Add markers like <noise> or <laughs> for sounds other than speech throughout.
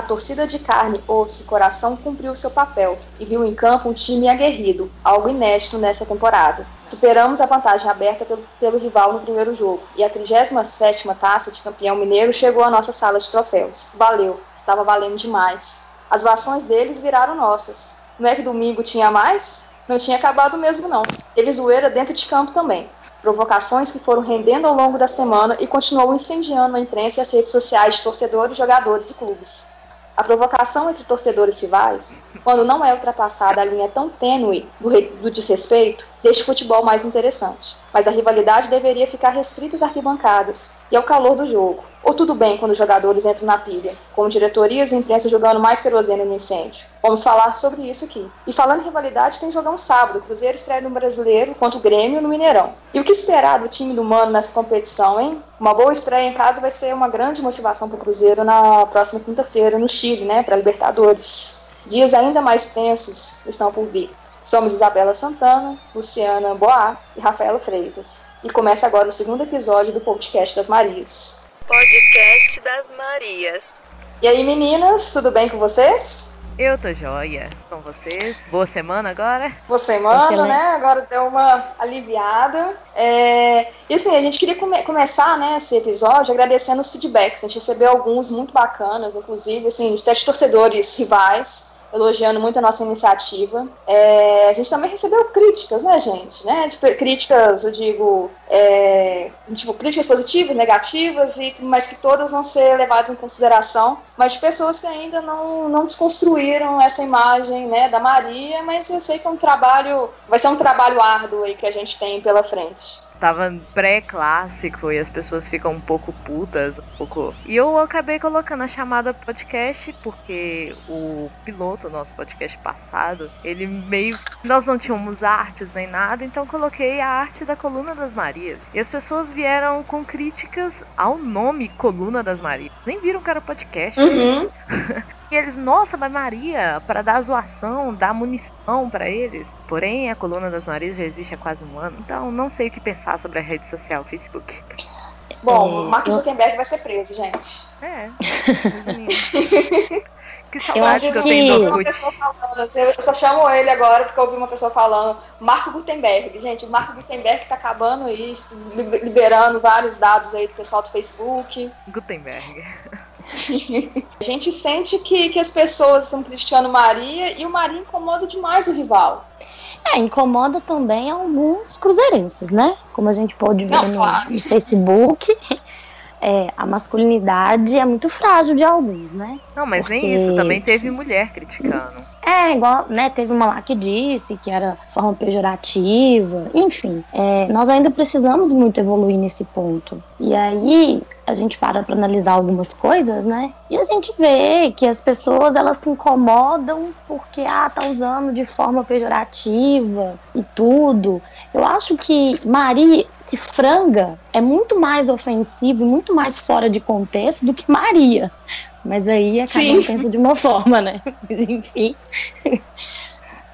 A torcida de carne, osso e coração cumpriu seu papel e viu em campo um time aguerrido, algo inédito nessa temporada. Superamos a vantagem aberta pelo, pelo rival no primeiro jogo e a 37ª taça de campeão mineiro chegou à nossa sala de troféus. Valeu, estava valendo demais. As vações deles viraram nossas. Não é que domingo tinha mais? não tinha acabado mesmo não. Teve zoeira dentro de campo também. Provocações que foram rendendo ao longo da semana e continuou incendiando a imprensa e as redes sociais de torcedores, jogadores e clubes. A provocação entre torcedores rivais, quando não é ultrapassada a linha tão tênue do, do desrespeito, deixa o futebol mais interessante. Mas a rivalidade deveria ficar restrita às arquibancadas e ao calor do jogo. Ou tudo bem quando os jogadores entram na pilha, com diretorias e imprensa jogando mais querosene no incêndio. Vamos falar sobre isso aqui. E falando em rivalidade, tem jogão sábado. O Cruzeiro estreia no Brasileiro contra o Grêmio no Mineirão. E o que esperar do time do Mano nessa competição, hein? Uma boa estreia em casa vai ser uma grande motivação para o Cruzeiro na próxima quinta-feira no Chile, né? Para Libertadores. Dias ainda mais tensos estão por vir. Somos Isabela Santana, Luciana Boá e Rafaela Freitas. E começa agora o segundo episódio do podcast das Marias. Podcast das Marias. E aí, meninas, tudo bem com vocês? Eu tô joia com vocês. Boa semana agora? Boa semana, Excelente. né? Agora deu uma aliviada. É... E assim, a gente queria come começar né, esse episódio agradecendo os feedbacks. A gente recebeu alguns muito bacanas, inclusive, assim, até de torcedores rivais elogiando muito a nossa iniciativa. É, a gente também recebeu críticas, né, gente? Né? Tipo, críticas, eu digo, é, tipo, críticas positivas, negativas, e, mas que todas vão ser levadas em consideração, mas de pessoas que ainda não, não desconstruíram essa imagem né, da Maria, mas eu sei que é um trabalho, vai ser um trabalho árduo aí que a gente tem pela frente tava pré-clássico e as pessoas ficam um pouco putas, um pouco. E eu acabei colocando a chamada podcast porque o piloto, nosso podcast passado, ele meio. Nós não tínhamos artes nem nada, então coloquei a arte da Coluna das Marias. E as pessoas vieram com críticas ao nome Coluna das Marias. Nem viram que era podcast. Uhum. <laughs> E eles, nossa, mas Maria, para dar zoação, dar munição para eles. Porém, a coluna das Marias já existe há quase um ano, então não sei o que pensar sobre a rede social Facebook. Bom, é, Mark Zuckerberg eu... vai ser preso, gente. É, <laughs> Que saudade eu que eu tenho do Orkut. Eu só chamo ele agora porque eu ouvi uma pessoa falando Marco Gutenberg. Gente, o Marco Gutenberg tá acabando isso, liberando vários dados aí do pessoal do Facebook. Gutenberg. <laughs> a gente sente que, que as pessoas são Cristiano Maria e o Maria incomoda demais o rival. É, incomoda também alguns cruzeirenses, né? Como a gente pode ver Não, no, claro. no <laughs> Facebook é, a masculinidade é muito frágil de alguns, né? Não, mas Porque... nem isso, também teve mulher criticando. É, igual, né, teve uma lá que disse que era forma pejorativa, enfim. É, nós ainda precisamos muito evoluir nesse ponto. E aí, a gente para para analisar algumas coisas, né? E a gente vê que as pessoas elas se incomodam porque ah, tá usando de forma pejorativa e tudo. Eu acho que Maria que franga é muito mais ofensivo e muito mais fora de contexto do que Maria. Mas aí é cada um pensa de uma forma, né? <laughs> Enfim.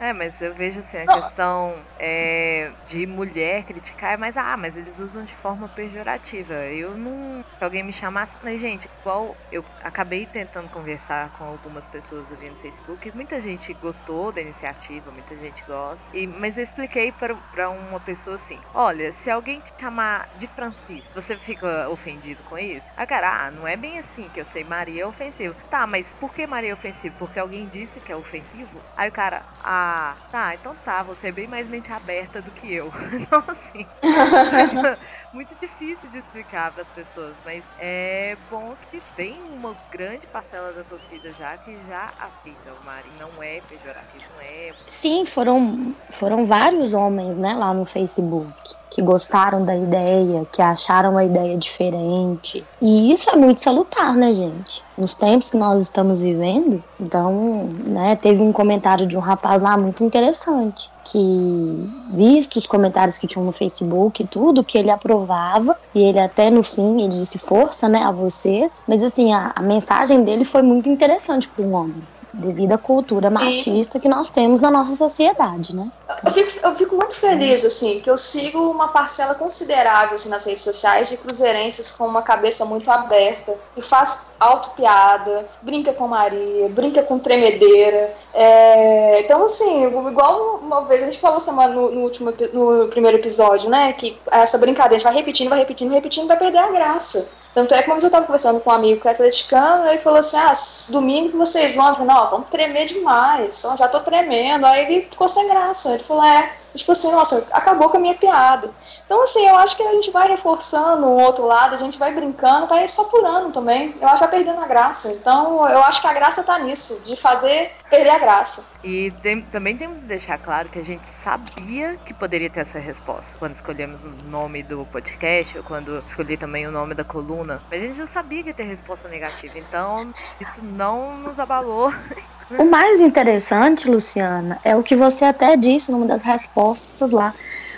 É, mas eu vejo assim, a Não. questão é, de mulher criticar é mais, ah, mas eles usam de forma pejorativa. Eu não. Se alguém me chamasse, falei, gente, igual eu acabei tentando conversar com algumas pessoas ali no Facebook, muita gente gostou da iniciativa, muita gente gosta. E, mas eu expliquei para uma pessoa assim: olha, se alguém te chamar de Francisco, você fica ofendido com isso? A cara, ah, não é bem assim que eu sei, Maria é ofensivo. Tá, mas por que Maria é ofensivo? Porque alguém disse que é ofensivo? Aí o cara, ah tá, então tá, você é bem mais mente aberta do que eu. <laughs> Então, assim, <laughs> muito difícil de explicar para as pessoas, mas é bom que tem uma grande parcela da torcida já que já aceita o Mari, não é pejorativo, não é. Sim, foram, foram vários homens, né, lá no Facebook que gostaram da ideia, que acharam a ideia diferente. E isso é muito salutar, né, gente? Nos tempos que nós estamos vivendo. Então, né, teve um comentário de um rapaz lá muito interessante, que visto os comentários que tinham no Facebook e tudo, que ele aprovava, e ele até no fim ele disse força, né, a vocês. Mas assim, a, a mensagem dele foi muito interessante para um homem devido à cultura machista que nós temos na nossa sociedade, né? Eu fico, eu fico muito feliz, assim, que eu sigo uma parcela considerável assim, nas redes sociais de cruzeirenses com uma cabeça muito aberta, e faz auto-piada, brinca com Maria, brinca com tremedeira. É... Então, assim, igual uma vez a gente falou semana no, no, último no primeiro episódio, né? Que essa brincadeira a gente vai repetindo, vai repetindo, repetindo, vai perder a graça. Tanto é que uma eu estava conversando com um amigo que é atleticano, ele falou assim: ah, domingo vocês vão. Eu falei, não, vamos tremer demais, eu já tô tremendo. Aí ele ficou sem graça. Ele falou: é, tipo assim, nossa, acabou com a minha piada. Então, assim, eu acho que a gente vai reforçando um outro lado, a gente vai brincando, vai saturando também. Eu acho que vai perdendo a graça. Então, eu acho que a graça tá nisso, de fazer perder a graça. E tem, também temos que deixar claro que a gente sabia que poderia ter essa resposta quando escolhemos o nome do podcast, ou quando escolhi também o nome da coluna. Mas a gente já sabia que ia ter resposta negativa. Então, isso não nos abalou. <laughs> O mais interessante, Luciana, é o que você até disse numa das respostas lá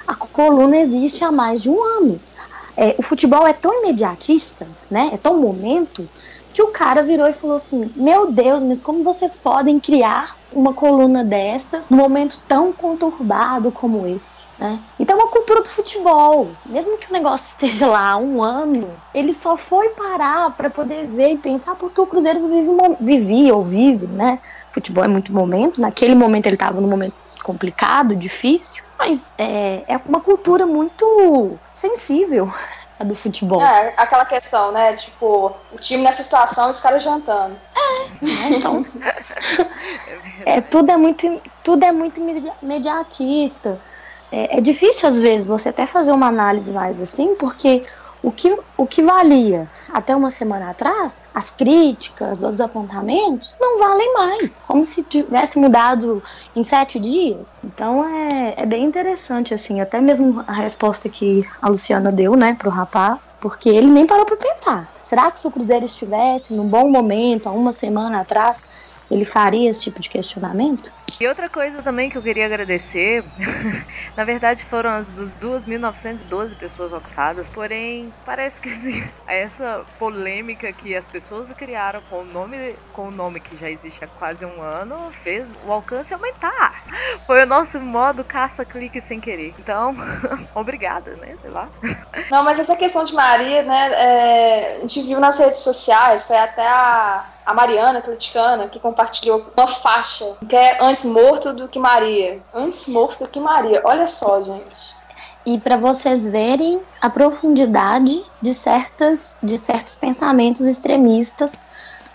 a coluna existe há mais de um ano. É, o futebol é tão imediatista, né? É tão momento que o cara virou e falou assim: Meu Deus, mas como vocês podem criar uma coluna dessa num momento tão conturbado como esse? Né? Então, a cultura do futebol, mesmo que o negócio <laughs> esteja lá há um ano, ele só foi parar para poder ver e pensar porque o Cruzeiro vive, vivia ou vive, né? Futebol é muito momento, naquele momento ele estava num momento complicado, difícil, mas é, é uma cultura muito sensível <laughs> a do futebol. É, aquela questão, né? Tipo, o time nessa situação, os caras jantando. É, então. <laughs> é, tudo é muito, tudo é muito mediatista. É, é difícil, às vezes, você até fazer uma análise mais assim, porque o que, o que valia até uma semana atrás, as críticas, os apontamentos, não valem mais. Como se tivesse mudado em sete dias. Então é, é bem interessante, assim, até mesmo a resposta que a Luciana deu, né, pro rapaz, porque ele nem parou para pensar. Será que se o Cruzeiro estivesse num bom momento, há uma semana atrás, ele faria esse tipo de questionamento? E outra coisa também que eu queria agradecer, <laughs> na verdade foram as dos 2.912 pessoas oxadas, porém parece que sim, <laughs> essa polêmica que as pessoas criaram com o nome, com o nome que já existe há quase um ano, fez o alcance aumentar. Foi o nosso modo caça-clique sem querer. Então, <laughs> obrigada, né? Sei lá. Não, mas essa questão de Maria, né? É, a gente viu nas redes sociais, foi até a a Mariana atleticana, que compartilhou uma faixa que é antes morto do que Maria. Antes morto do que Maria. Olha só, gente. E para vocês verem a profundidade de, certas, de certos pensamentos extremistas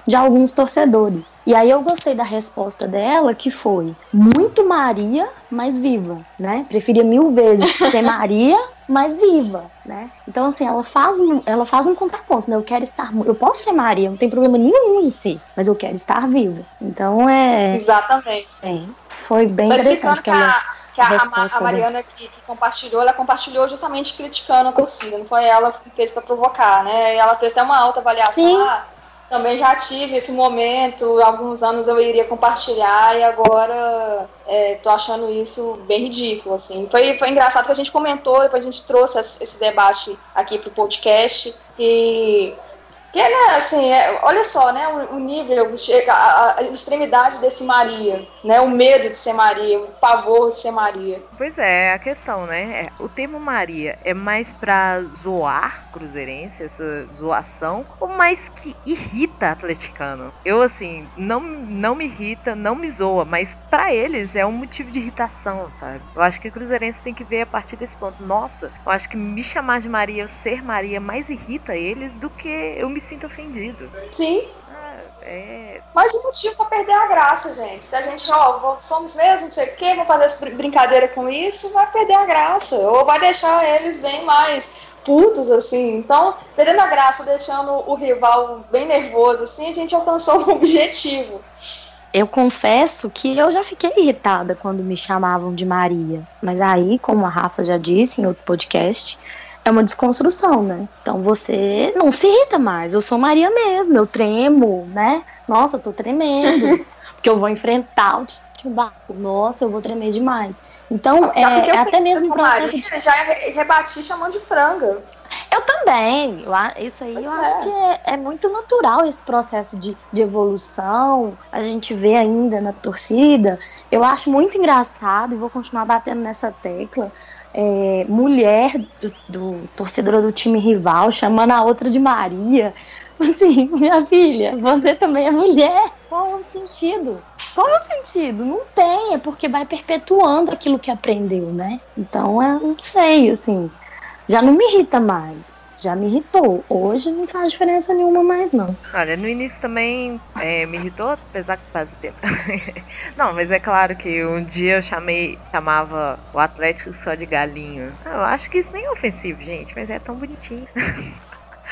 de alguns torcedores. E aí eu gostei da resposta dela, que foi muito Maria, mas viva, né? Preferia mil vezes ser Maria, mas viva, né? Então assim, ela faz um, ela faz um contraponto, né? Eu quero estar, eu posso ser Maria, não tem problema nenhum em si, mas eu quero estar viva. Então é Exatamente. É, foi bem Só interessante que ela que a, a, a Mariana que, que, compartilhou, ela compartilhou justamente criticando a torcida, não foi ela que fez para provocar, né? E ela fez até uma alta avaliação. Sim. Ah, também já tive esse momento, alguns anos eu iria compartilhar e agora é, tô achando isso bem ridículo, assim. Foi, foi engraçado que a gente comentou, depois a gente trouxe esse debate aqui pro podcast e que, né, assim, é, olha só, né, o, o nível, a, a, extremidade desse Maria, né, o medo de ser Maria, o pavor de ser Maria. Pois é, a questão, né, é, o termo Maria é mais pra zoar cruzeirense, essa zoação, ou mais que irrita atleticano? Eu, assim, não, não me irrita, não me zoa, mas para eles é um motivo de irritação, sabe? Eu acho que o cruzeirense tem que ver a partir desse ponto. Nossa, eu acho que me chamar de Maria, ser Maria, mais irrita eles do que eu me sinto ofendido. Sim. Ah, é... Mas o motivo pra perder a graça, gente. Se a gente, ó, somos mesmo, não sei o quê, vamos fazer essa brincadeira com isso, vai perder a graça. Ou vai deixar eles bem mais putos, assim. Então, perdendo a graça, deixando o rival bem nervoso, assim, a gente alcançou um <laughs> objetivo. Eu confesso que eu já fiquei irritada quando me chamavam de Maria. Mas aí, como a Rafa já disse em outro podcast, é uma desconstrução, né? Então você não se irrita mais. Eu sou Maria mesmo, eu tremo, né? Nossa, eu tô tremendo. <laughs> porque eu vou enfrentar o Timbaco. Nossa, eu vou tremer demais. Então, é, é até mesmo processo. Maria, já rebati chamando de franga. Eu também. Eu, isso aí pois eu é. acho que é, é, muito natural esse processo de, de evolução. A gente vê ainda na torcida. Eu acho muito engraçado e vou continuar batendo nessa tecla. É, mulher do, do torcedor do time rival chamando a outra de Maria. <laughs> Assim, minha filha, você também é mulher. Qual é o sentido? Qual é o sentido? Não tem, é porque vai perpetuando aquilo que aprendeu, né? Então, eu não sei, assim já não me irrita mais. Já me irritou. Hoje não faz diferença nenhuma mais, não. Olha, no início também é, me irritou, apesar que faz tempo. <laughs> não, mas é claro que um dia eu chamei, chamava o Atlético só de galinho. Eu acho que isso nem é ofensivo, gente, mas é tão bonitinho.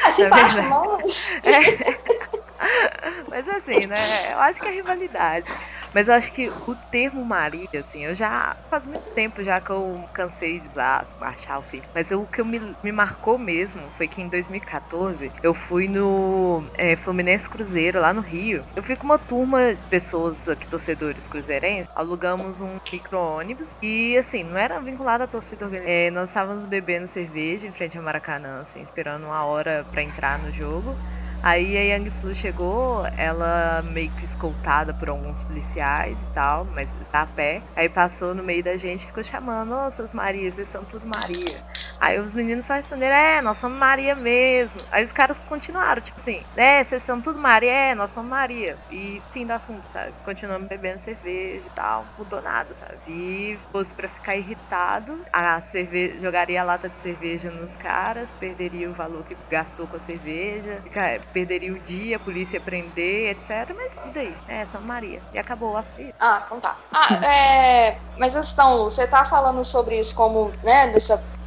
Assim, <laughs> é não. É. <laughs> Mas assim, né? Eu acho que é rivalidade. Mas eu acho que o termo Maria, assim, eu já. Faz muito tempo já que eu cansei de usar Marshall Filho. Mas eu, o que me, me marcou mesmo foi que em 2014 eu fui no é, Fluminense Cruzeiro, lá no Rio. Eu fui com uma turma de pessoas aqui, torcedores cruzeirenses, alugamos um micro-ônibus e, assim, não era vinculado à torcida é, Nós estávamos bebendo cerveja em frente ao Maracanã, assim, esperando uma hora para entrar no jogo. Aí a Young Flu chegou, ela meio que escoltada por alguns policiais e tal, mas tá a pé. Aí passou no meio da gente e ficou chamando, seus Marias, vocês são tudo Maria. Aí os meninos só responderam, é, nós somos Maria mesmo. Aí os caras continuaram, tipo assim, é, vocês são tudo Maria, é, nós somos Maria. E fim do assunto, sabe? Continuamos bebendo cerveja e tal, mudou nada, sabe? Se fosse pra ficar irritado, a cerveja, jogaria a lata de cerveja nos caras, perderia o valor que gastou com a cerveja, perderia o dia, a polícia ia prender, etc. Mas e daí? É, somos Maria. E acabou o assunto. Ah, então tá. Ah, é. Mas então, você tá falando sobre isso como, né, dessa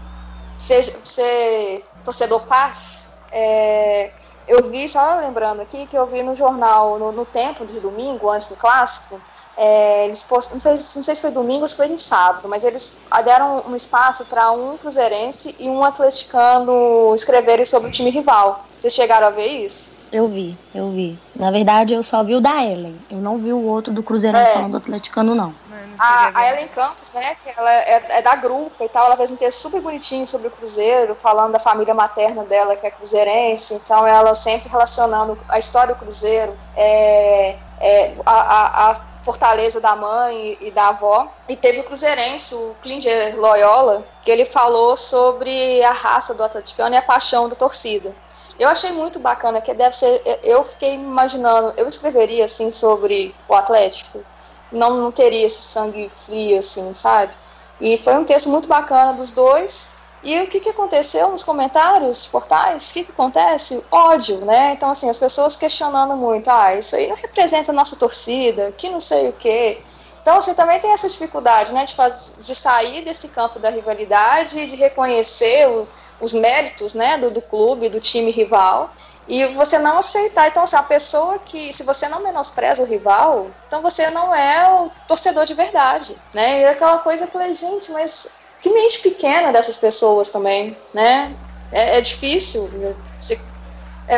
ser, ser torcedor paz, é, eu vi, só lembrando aqui, que eu vi no jornal, no, no tempo de domingo, antes do clássico, é, eles post... não, sei se foi domingo ou se foi no sábado, mas eles deram um espaço para um cruzeirense e um atleticano escreverem sobre o time rival. Vocês chegaram a ver isso? Eu vi, eu vi. Na verdade, eu só vi o da Ellen. Eu não vi o outro do Cruzeirense é. do atleticano, não. A, a Ellen Campos, né, que ela é, é, da grupo e tal, ela fez um texto super bonitinho sobre o Cruzeiro, falando da família materna dela, que é cruzeirense, então ela sempre relacionando a história do Cruzeiro, é, é, a, a, a, fortaleza da mãe e, e, da avó. E teve o cruzeirense, o Klinger Loyola, que ele falou sobre a raça do atleticano e a paixão da torcida. Eu achei muito bacana, que deve ser. Eu fiquei imaginando, eu escreveria assim sobre o Atlético, não, não teria esse sangue frio, assim, sabe? E foi um texto muito bacana dos dois. E o que, que aconteceu nos comentários, portais? O que, que acontece? Ódio, né? Então, assim, as pessoas questionando muito. Ah, isso aí não representa a nossa torcida, que não sei o quê. Então, assim, também tem essa dificuldade, né? De, faz, de sair desse campo da rivalidade e de reconhecer o, os méritos, né? Do, do clube, do time rival e você não aceitar. Então, assim, a pessoa que, se você não menospreza o rival, então você não é o torcedor de verdade, né? E aquela coisa, eu falei, gente, mas que mente pequena dessas pessoas também, né? É, é difícil. Você,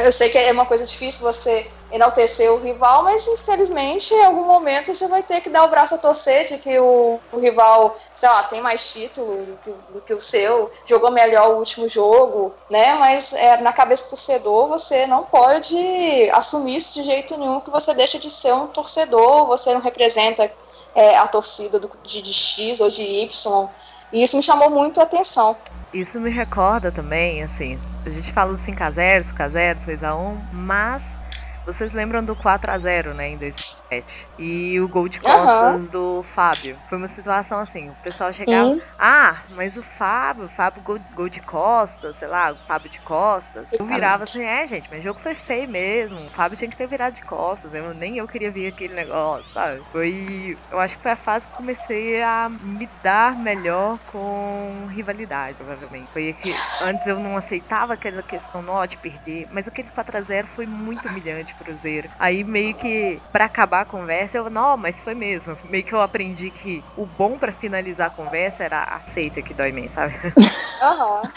eu sei que é uma coisa difícil você enaltecer o rival, mas infelizmente em algum momento você vai ter que dar o braço a torcer de que o, o rival, sei lá, tem mais título do que, do que, o seu, jogou melhor o último jogo, né? Mas é, na cabeça do torcedor você não pode assumir isso de jeito nenhum, que você deixa de ser um torcedor, você não representa é, a torcida do, de, de X ou de Y. E isso me chamou muito a atenção. Isso me recorda também, assim, a gente fala do 5x0, 5x0, 6x1, mas vocês lembram do 4 a 0 né, em 2007? E o gol de costas uhum. do Fábio. Foi uma situação assim, o pessoal chegava, Sim. ah, mas o Fábio, o Fábio gol, gol de costas, sei lá, o Fábio de costas. Eu virava assim, é, gente, mas o jogo foi feio mesmo. O Fábio tinha que ter virado de costas. Eu, nem eu queria ver aquele negócio, sabe? Foi. Eu acho que foi a fase que comecei a me dar melhor com rivalidade, provavelmente. Foi que antes eu não aceitava aquela questão não, de perder, mas aquele 4 a 0 foi muito humilhante Cruzeiro. Aí meio que para acabar a conversa, eu não, mas foi mesmo. Meio que eu aprendi que o bom para finalizar a conversa era aceita que dói menos, sabe? <laughs> Aham. Uhum.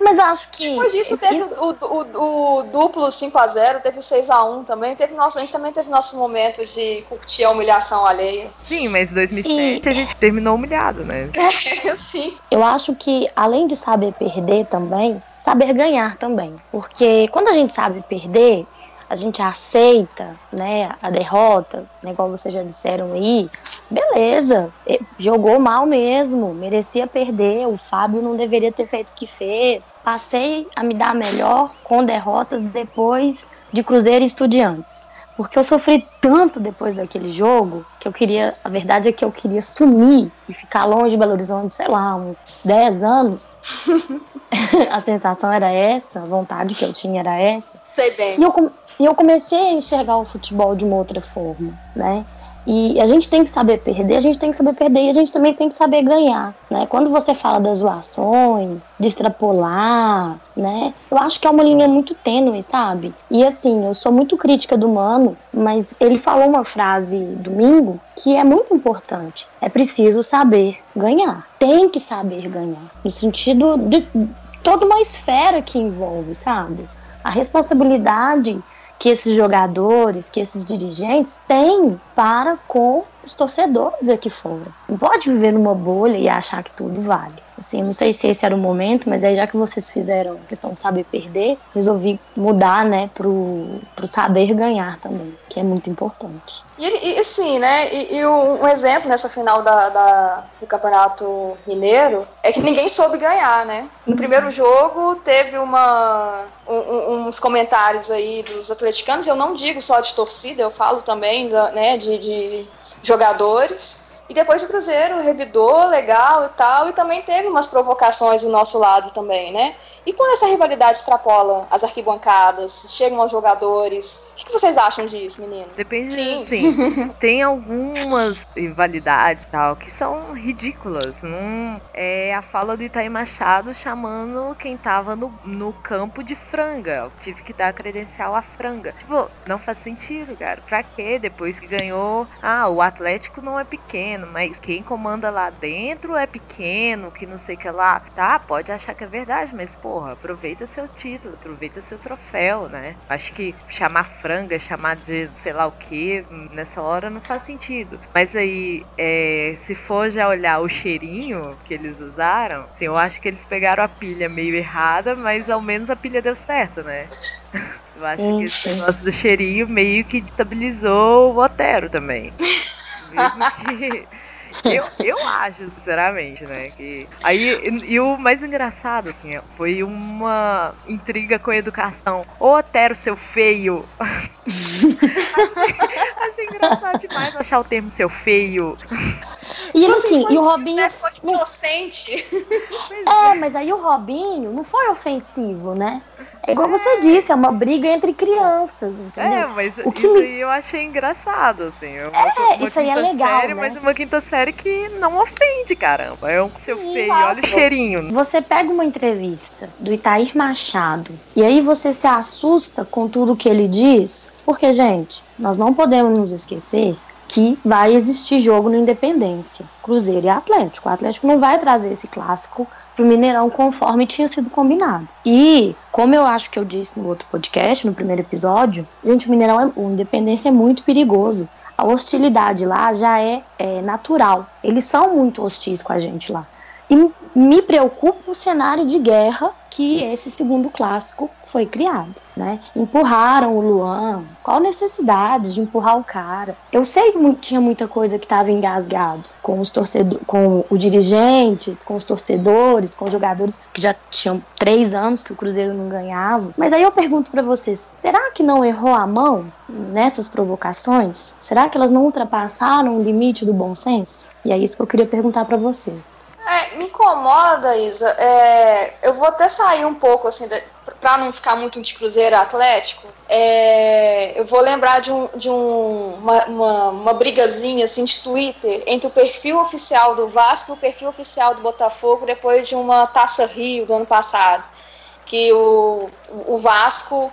Mas acho que. Depois disso teve o, o, o, duplo 5x0, teve o 6x1 também. Teve nosso, a gente também teve nossos momentos de curtir a humilhação alheia. Sim, mas em 2007 Sim. a gente terminou humilhado, né? <laughs> É, sim. Eu acho que, além de saber perder também, saber ganhar também. Porque quando a gente sabe perder, a gente aceita, né, a derrota, né, igual vocês já disseram aí, beleza, jogou mal mesmo, merecia perder, o Fábio não deveria ter feito o que fez. Passei a me dar melhor com derrotas depois de Cruzeiro e Estudiantes. Porque eu sofri tanto depois daquele jogo que eu queria, a verdade é que eu queria sumir e ficar longe de Belo Horizonte, sei lá, uns 10 anos. <laughs> <laughs> a sensação era essa, a vontade que eu tinha era essa. Sei bem. E eu, eu comecei a enxergar o futebol de uma outra forma, né? E a gente tem que saber perder, a gente tem que saber perder e a gente também tem que saber ganhar, né? Quando você fala das zoações, de extrapolar, né? Eu acho que é uma linha muito tênue, sabe? E assim, eu sou muito crítica do Mano, mas ele falou uma frase domingo que é muito importante. É preciso saber ganhar. Tem que saber ganhar. No sentido de toda uma esfera que envolve, sabe? A responsabilidade que esses jogadores, que esses dirigentes têm para com os torcedores aqui fora. Não pode viver numa bolha e achar que tudo vale. Assim, não sei se esse era o momento, mas aí já que vocês fizeram questão de saber perder, resolvi mudar, né, pro, pro saber ganhar também, que é muito importante. E, e sim, né, e, e, um exemplo nessa final da, da, do Campeonato Mineiro é que ninguém soube ganhar, né. No primeiro jogo teve uma, um, uns comentários aí dos atleticanos, eu não digo só de torcida, eu falo também, da, né, de, de jogadores, e depois o Cruzeiro revidou legal e tal, e também teve umas provocações do nosso lado também, né? E quando essa rivalidade extrapola as arquibancadas, chegam aos jogadores, o que vocês acham disso, menino? Depende, sim. sim. <laughs> tem algumas rivalidades tal que são ridículas. Não é a fala do Itaí Machado chamando quem tava no, no campo de franga. Eu tive que dar a credencial à franga. Tipo, não faz sentido, cara. Pra quê? Depois que ganhou, ah, o Atlético não é pequeno, mas quem comanda lá dentro é pequeno, que não sei o que lá. Tá, pode achar que é verdade, mas pô, porra, aproveita seu título, aproveita seu troféu, né? Acho que chamar franga, chamar de sei lá o que, nessa hora não faz sentido. Mas aí, é, se for já olhar o cheirinho que eles usaram, assim, eu acho que eles pegaram a pilha meio errada, mas ao menos a pilha deu certo, né? <laughs> Eu acho sim, que esse negócio do cheirinho meio que estabilizou o Otero também. <laughs> Mesmo que eu, eu acho, sinceramente, né? Que... Aí, e, e, o mais engraçado, assim, foi uma intriga com a educação. Ô, Otero, seu feio! achei, <laughs> achei engraçado demais achar o termo seu feio. E ele, assim, e o Robinho. Foi inocente. É, mas aí o Robinho não foi ofensivo, né? É igual você disse, é uma briga entre crianças. Entendeu? É, mas o que isso me... aí eu achei engraçado, assim. É, uma, isso aí é legal. Série, né? Mas uma quinta série que não ofende, caramba. É um seu feio, olha o cheirinho. Você pega uma entrevista do Itair Machado e aí você se assusta com tudo que ele diz, porque, gente, nós não podemos nos esquecer que vai existir jogo no Independência, Cruzeiro e Atlético. O Atlético não vai trazer esse clássico pro Mineirão conforme tinha sido combinado. E, como eu acho que eu disse no outro podcast, no primeiro episódio, gente, o Mineirão, é, o Independência é muito perigoso. A hostilidade lá já é, é natural. Eles são muito hostis com a gente lá. E me preocupa o cenário de guerra que esse segundo clássico foi criado, né? Empurraram o Luan. Qual necessidade de empurrar o cara? Eu sei que tinha muita coisa que estava engasgado com os torcedores, com os dirigentes, com os torcedores, com os jogadores que já tinham três anos que o Cruzeiro não ganhava. Mas aí eu pergunto para vocês: será que não errou a mão nessas provocações? Será que elas não ultrapassaram o limite do bom senso? E é isso que eu queria perguntar para vocês. É, me incomoda, Isa. É, eu vou até sair um pouco, assim, para não ficar muito de Cruzeiro Atlético. É, eu vou lembrar de, um, de um, uma, uma, uma, brigazinha assim, de Twitter entre o perfil oficial do Vasco e o perfil oficial do Botafogo depois de uma Taça Rio do ano passado. Que o, o Vasco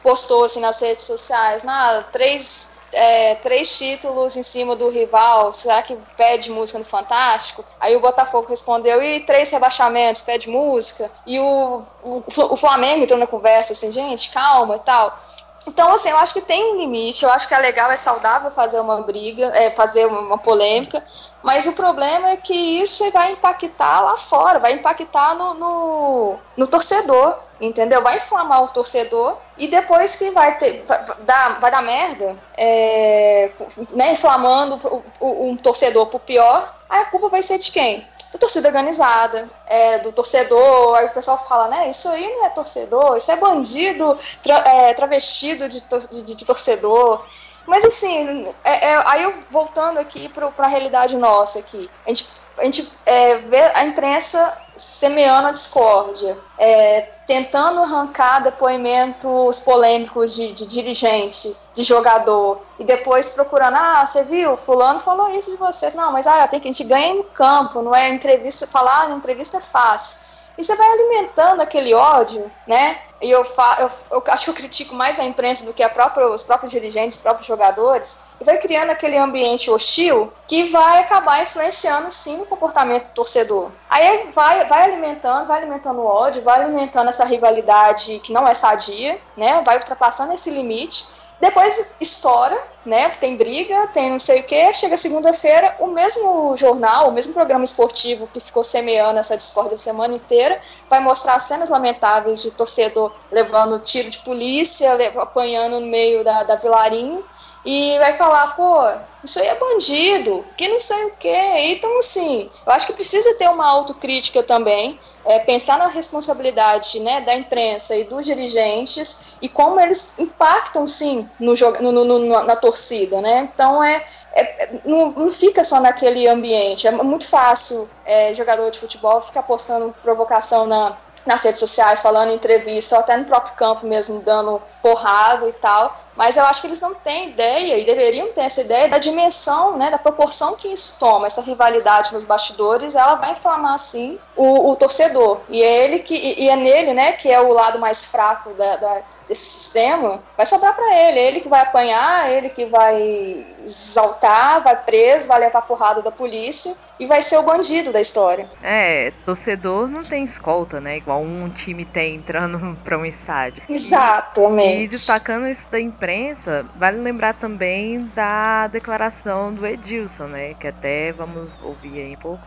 postou assim, nas redes sociais, ah, três é, três títulos em cima do rival, será que pede música no Fantástico? Aí o Botafogo respondeu, e três rebaixamentos, pede música? E o, o, o Flamengo entrou na conversa assim, gente, calma e tal. Então, assim, eu acho que tem um limite, eu acho que é legal, é saudável fazer uma briga, é, fazer uma polêmica, mas o problema é que isso vai impactar lá fora, vai impactar no, no, no torcedor, entendeu? Vai inflamar o torcedor e depois que vai ter, vai dar, vai dar merda, é, né, inflamando um torcedor pro pior, aí a culpa vai ser de quem? Da torcida organizada, é, do torcedor, aí o pessoal fala, né, isso aí não é torcedor, isso é bandido tra é, travestido de, de, de, torcedor. Mas assim, é, é aí eu voltando aqui para a realidade nossa aqui, a gente, a gente é, vê a imprensa semeando a discórdia, é, tentando arrancar depoimentos polêmicos de, de, dirigente, de jogador, e depois procurando, ah, você viu, fulano falou isso de vocês. Não, mas ah, tem que a gente ganha no campo, não é entrevista, falar na entrevista é fácil. E você vai alimentando aquele ódio, né? E eu, fa eu, eu, acho que eu critico mais a imprensa do que a própria, os próprios dirigentes, os próprios jogadores, e vai criando aquele ambiente hostil que vai acabar influenciando sim o comportamento do torcedor. Aí vai, vai alimentando, vai alimentando o ódio, vai alimentando essa rivalidade que não é sadia, né? Vai ultrapassando esse limite depois estoura, né? Tem briga, tem não sei o que. Chega segunda-feira, o mesmo jornal, o mesmo programa esportivo que ficou semeando essa discórdia a semana inteira, vai mostrar cenas lamentáveis de torcedor levando tiro de polícia, apanhando no meio da, da Vilarinho, e vai falar, pô, isso aí é bandido, que não sei o quê. Então, assim, eu acho que precisa ter uma autocrítica também, é, pensar na responsabilidade né, da imprensa e dos dirigentes e como eles impactam, sim, no, no, no na torcida, né? Então, é, é, não, não, fica só naquele ambiente. É muito fácil é, jogador de futebol ficar postando provocação na, nas redes sociais, falando em entrevista, até no próprio campo mesmo, dando porrada e tal. Mas eu acho que eles não têm ideia, e deveriam ter essa ideia, da dimensão, né, da proporção que isso toma, essa rivalidade nos bastidores, ela vai inflamar, assim, o, o torcedor. E é, ele que, e é nele, né, que é o lado mais fraco da, da desse sistema, vai sobrar para ele. Ele que vai apanhar, ele que vai exaltar, vai preso, vai levar porrada da polícia e vai ser o bandido da história. É, torcedor não tem escolta, né? Igual um time tem entrando <laughs> para um estádio. Exatamente. E, e destacando isso da imprensa, vale lembrar também da declaração do Edilson, né? Que até vamos ouvir aí um pouco.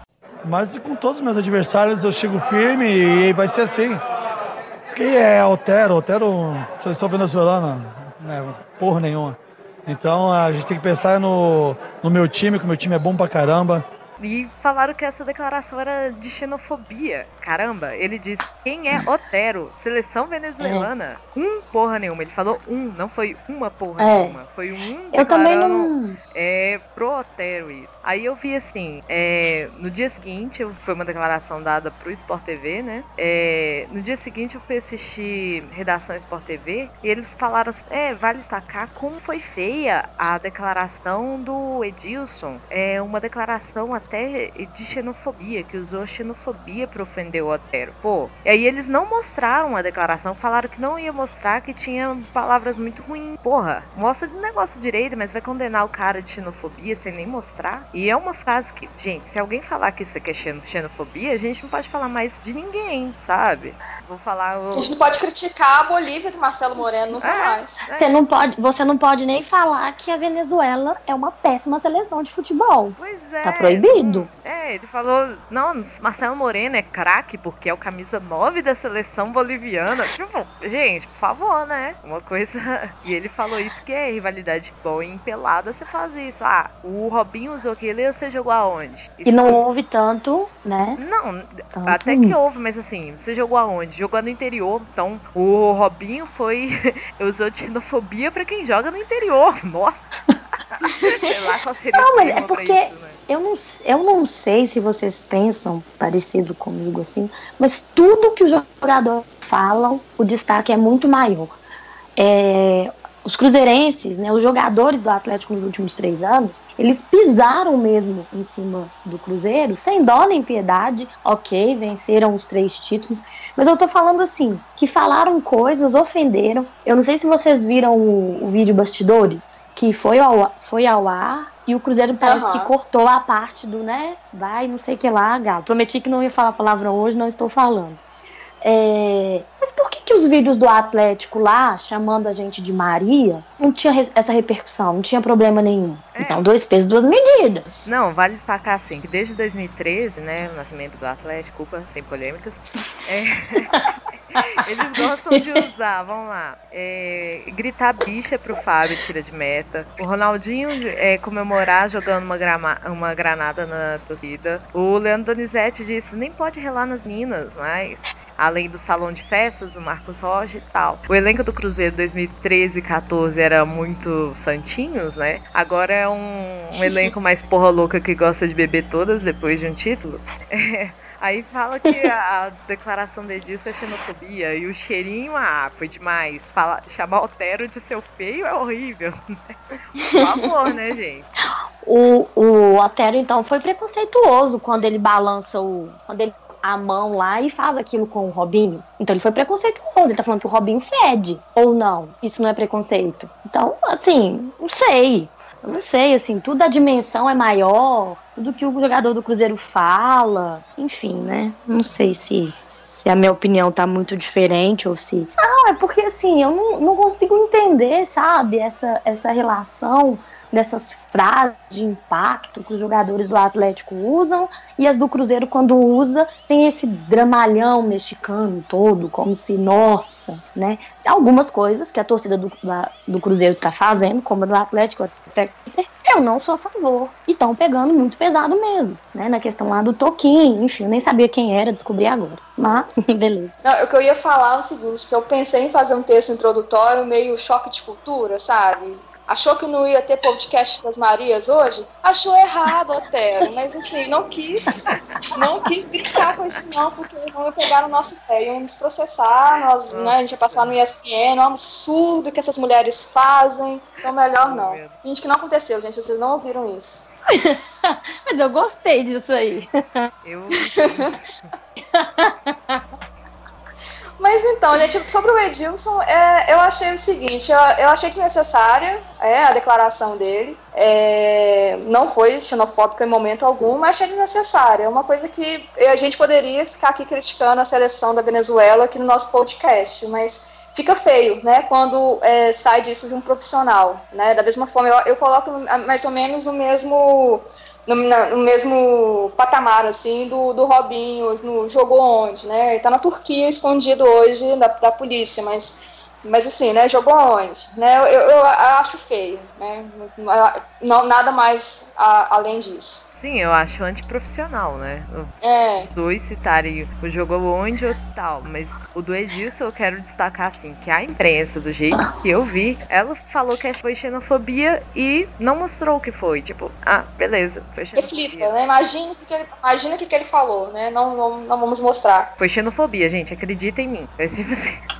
Mas com todos os meus adversários eu chego firme e vai ser assim. Quem é Altero? Altero, sou venezuelana, né, porra nenhuma. Então a gente tem que pensar no, no meu time, que o meu time é bom pra caramba. E falaram que essa declaração era de xenofobia. Caramba, ele disse quem é Otero? Seleção venezuelana. É. Um porra nenhuma. Ele falou um, não foi uma porra é. nenhuma. Foi um Eu também não. É pro Otero isso. Aí eu vi assim, é, no dia seguinte, foi uma declaração dada pro Sport TV, né? É, no dia seguinte eu fui assistir Redação Sport TV e eles falaram assim, é, vale destacar como foi feia a declaração do Edilson. É uma declaração até de xenofobia, que usou xenofobia para ofender o Otero. Pô, e aí eles não mostraram a declaração, falaram que não ia mostrar, que tinha palavras muito ruins. Porra, mostra o negócio direito, mas vai condenar o cara de xenofobia sem nem mostrar? E é uma frase que, gente, se alguém falar que isso aqui é xenofobia, a gente não pode falar mais de ninguém, sabe? Vou falar. O... A gente não pode criticar a Bolívia do Marcelo Moreno nunca é, mais. É. Você, não pode, você não pode nem falar que a Venezuela é uma péssima seleção de futebol. Pois é. Tá proibido. É, ele falou, não, Marcelo Moreno é craque porque é o camisa 9 da seleção boliviana. Tipo, gente, por favor, né? Uma coisa. <laughs> E ele falou isso que é rivalidade boa em pelada, você faz isso. Ah, o Robinho usou aquele você jogou aonde? E não houve tanto, né? Não, tanto. até que houve, mas assim, você jogou aonde? Jogou no interior. Então, o Robinho foi. <laughs> usou xenofobia pra quem joga no interior. <laughs> Nossa! Sei lá qual seria não, mas é porque isso, né? eu, não, eu não sei se vocês pensam parecido comigo assim, mas tudo que os jogadores falam, o destaque é muito maior. É, os cruzeirenses, né, os jogadores do Atlético nos últimos três anos, eles pisaram mesmo em cima do Cruzeiro, sem dó nem piedade. Ok, venceram os três títulos, mas eu tô falando assim, que falaram coisas, ofenderam. Eu não sei se vocês viram o, o vídeo bastidores, que foi ao, foi ao ar e o Cruzeiro parece uhum. que cortou a parte do, né, vai, não sei o que lá, galo. Prometi que não ia falar a palavra hoje, não estou falando. É, mas por que, que os vídeos do Atlético lá, chamando a gente de Maria, não tinha essa repercussão, não tinha problema nenhum? É. Então, dois pesos, duas medidas. Não, vale destacar assim, que desde 2013, né, o nascimento do Atlético, culpa, sem polêmicas, é, <laughs> eles gostam de usar, vamos lá, é, gritar bicha pro Fábio, tira de meta, o Ronaldinho é, comemorar jogando uma, grama, uma granada na torcida, o Leandro Donizete disse, nem pode relar nas minas, mas além do salão de festas, o Marcos Rocha e tal. O elenco do Cruzeiro 2013 e 14 era muito santinhos, né? Agora é um, um elenco mais porra louca que gosta de beber todas depois de um título. É. <laughs> Aí fala que a, a declaração de Edilson é xenofobia e o cheirinho, ah, foi demais. Fala, chamar Otero de seu feio é horrível. <laughs> Por favor, né, gente? O, o Otero, então, foi preconceituoso quando ele balança o. Quando ele a mão lá e faz aquilo com o Robinho. Então ele foi preconceituoso, ele tá falando que o Robinho fede. Ou não, isso não é preconceito. Então, assim, não sei. Eu não sei, assim, tudo a dimensão é maior, tudo que o jogador do Cruzeiro fala, enfim, né? Não sei se, se a minha opinião tá muito diferente ou se. Não, é porque assim, eu não, não consigo entender, sabe, essa, essa relação dessas frases de impacto que os jogadores do Atlético usam e as do Cruzeiro quando usa tem esse dramalhão mexicano todo, como se nossa, né? Algumas coisas que a torcida do, do Cruzeiro está fazendo, como a do Atlético, até eu não sou a favor. E estão pegando muito pesado mesmo, né? Na questão lá do Toquinho, enfim, eu nem sabia quem era, descobri agora. Mas, <laughs> beleza. Não, o que eu ia falar é o seguinte, que eu pensei em fazer um texto introdutório meio choque de cultura, sabe? Achou que não ia ter podcast das Marias hoje? Achou errado, Otero. Mas assim, não quis, não quis brincar com isso não, porque não ia pegar o nosso pé, iam nos processar, nós, né, a gente ia passar no ESPN, é um absurdo que essas mulheres fazem, então melhor não. Gente, que não aconteceu, gente, vocês não ouviram isso. <laughs> Mas eu gostei disso aí. Eu. <laughs> Mas então, gente, sobre o Edilson, é, eu achei o seguinte, eu, eu achei desnecessária é, a declaração dele. É, não foi xenofóbica em momento algum, mas achei desnecessária. É uma coisa que a gente poderia ficar aqui criticando a seleção da Venezuela aqui no nosso podcast, mas fica feio, né, quando é, sai disso de um profissional, né, da mesma forma, eu, eu coloco mais ou menos no mesmo no, no, mesmo patamar, assim, do, do Robinho, no jogou onde, né? Ele tá na Turquia, escondido hoje da, da polícia, mas, mas assim, né? Jogou onde, né? Eu, eu, eu acho feio, né? Não, nada mais a, além disso. Sim, eu acho antiprofissional, né? É. Os dois citarem o jogo onde ou tal, mas o do Edilson eu quero destacar assim, que a imprensa, do jeito que eu vi, ela falou que foi xenofobia e não mostrou o que foi. Tipo, ah, beleza, foi xenofobia. Reflita, né? Imagina o que, ele, imagina que, que ele falou, né? Não, não, não vamos mostrar. Foi xenofobia, gente, acredita em mim. É tipo assim. <laughs>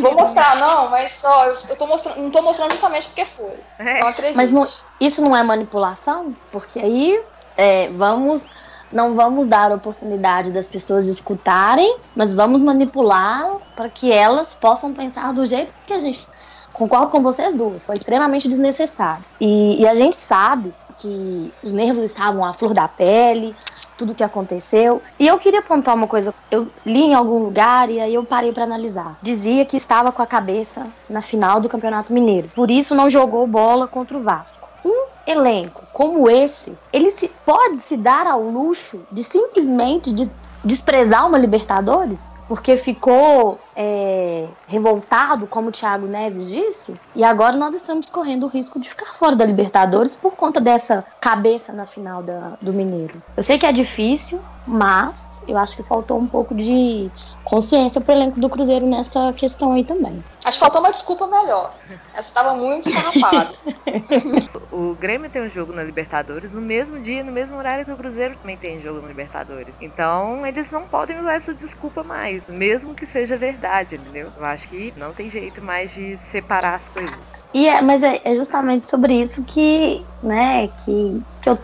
Vou mostrar, não, mas só, eu, tô mostrando, não tô mostrando justamente porque foi. É. Então acredito. Mas não, isso não é manipulação? Porque aí é, vamos não vamos dar a oportunidade das pessoas escutarem, mas vamos manipular para que elas possam pensar do jeito que a gente. Concordo com vocês duas, foi extremamente desnecessário. E, e a gente sabe que os nervos estavam à flor da pele, tudo que aconteceu. E eu queria apontar uma coisa, eu li em algum lugar e aí eu parei para analisar. Dizia que estava com a cabeça na final do Campeonato Mineiro, por isso não jogou bola contra o Vasco. Um elenco como esse, ele se, pode se dar ao luxo de simplesmente de, desprezar uma Libertadores? Porque ficou é, revoltado, como o Thiago Neves disse, e agora nós estamos correndo o risco de ficar fora da Libertadores por conta dessa cabeça na final da, do Mineiro. Eu sei que é difícil, mas eu acho que faltou um pouco de consciência para o elenco do Cruzeiro nessa questão aí também. Acho que faltou uma desculpa melhor. Essa estava muito esfarrapada. <laughs> o Grêmio tem um jogo na Libertadores no mesmo dia, no mesmo horário que o Cruzeiro também tem jogo na Libertadores. Então, eles não podem usar essa desculpa mais, mesmo que seja verdade, entendeu? Eu acho que não tem jeito mais de separar as coisas. E é, mas é, é justamente sobre isso que, né, que, que eu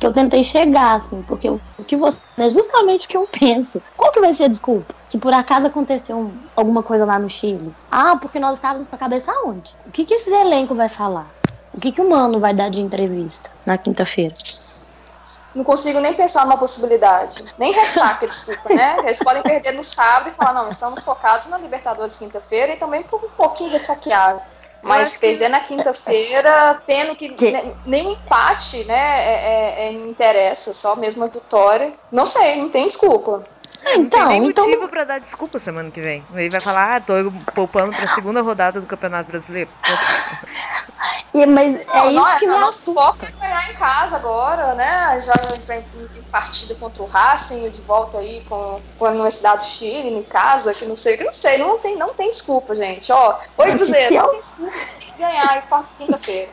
que eu tentei chegar, assim, porque o que você. É justamente o que eu penso. Qual que vai ser a desculpa? Se por acaso aconteceu um, alguma coisa lá no Chile. Ah, porque nós estávamos com a cabeça aonde? O que, que esse elenco vai falar? O que, que o mano vai dar de entrevista na quinta-feira? não consigo nem pensar numa possibilidade. Nem ressaca, desculpa, né? <laughs> Eles podem perder no sábado e falar, não, estamos focados na Libertadores quinta-feira e também por um pouquinho ressaqueado. Mas perder na quinta-feira, tendo que. que... Nem um empate, né? É, é, é, interessa, só mesmo a vitória. Não sei, não tem desculpa. É, não então, tem nem então... motivo pra dar desculpa semana que vem. Ele vai falar, ah, tô poupando pra segunda rodada do Campeonato Brasileiro. <laughs> E, mas é não, isso que é, o nosso foco é ganhar em casa agora, né? Já vem em partida contra o Racing, de volta aí com, com a Universidade do Chile em casa, que não sei, que não sei, não tem, não tem desculpa, gente. Ó, oi Cruzeiro, não tem desculpa, tem que ganhar quarta quinta-feira.